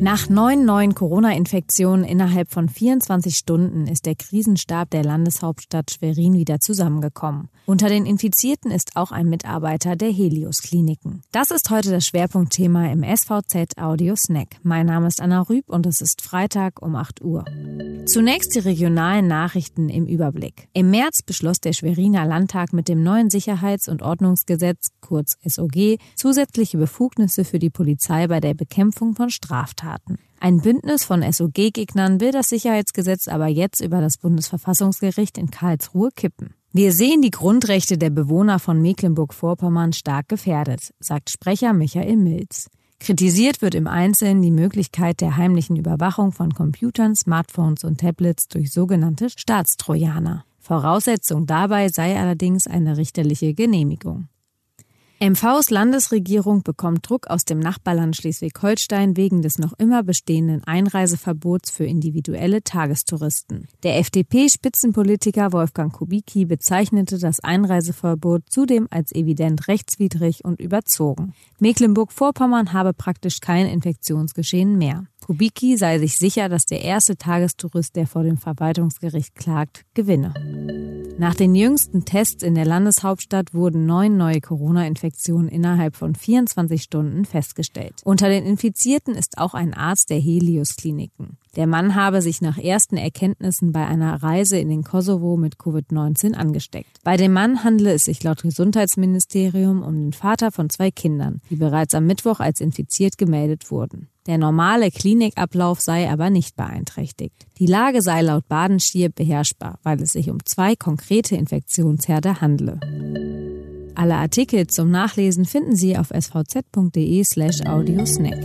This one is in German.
Nach neun neuen Corona-Infektionen innerhalb von 24 Stunden ist der Krisenstab der Landeshauptstadt Schwerin wieder zusammengekommen. Unter den Infizierten ist auch ein Mitarbeiter der Helios Kliniken. Das ist heute das Schwerpunktthema im SVZ Audio Snack. Mein Name ist Anna Rüb und es ist Freitag um 8 Uhr. Zunächst die regionalen Nachrichten im Überblick. Im März beschloss der Schweriner Landtag mit dem neuen Sicherheits- und Ordnungsgesetz, kurz SOG, zusätzliche Befugnisse für die Polizei bei der Bekämpfung von Straftaten. Ein Bündnis von SOG-Gegnern will das Sicherheitsgesetz aber jetzt über das Bundesverfassungsgericht in Karlsruhe kippen. Wir sehen die Grundrechte der Bewohner von Mecklenburg-Vorpommern stark gefährdet, sagt Sprecher Michael Milz. Kritisiert wird im Einzelnen die Möglichkeit der heimlichen Überwachung von Computern, Smartphones und Tablets durch sogenannte Staatstrojaner. Voraussetzung dabei sei allerdings eine richterliche Genehmigung. MVs Landesregierung bekommt Druck aus dem Nachbarland Schleswig-Holstein wegen des noch immer bestehenden Einreiseverbots für individuelle Tagestouristen. Der FDP-Spitzenpolitiker Wolfgang Kubicki bezeichnete das Einreiseverbot zudem als evident rechtswidrig und überzogen. Mecklenburg-Vorpommern habe praktisch kein Infektionsgeschehen mehr. Kubicki sei sich sicher, dass der erste Tagestourist, der vor dem Verwaltungsgericht klagt, gewinne. Nach den jüngsten Tests in der Landeshauptstadt wurden neun neue Corona-Infektionen innerhalb von 24 Stunden festgestellt. Unter den Infizierten ist auch ein Arzt der Helios-Kliniken. Der Mann habe sich nach ersten Erkenntnissen bei einer Reise in den Kosovo mit Covid-19 angesteckt. Bei dem Mann handele es sich laut Gesundheitsministerium um den Vater von zwei Kindern, die bereits am Mittwoch als infiziert gemeldet wurden. Der normale Klinikablauf sei aber nicht beeinträchtigt. Die Lage sei laut Badenschier beherrschbar, weil es sich um zwei konkrete Infektionsherde handle. Alle Artikel zum Nachlesen finden Sie auf svz.de slash audiosnack.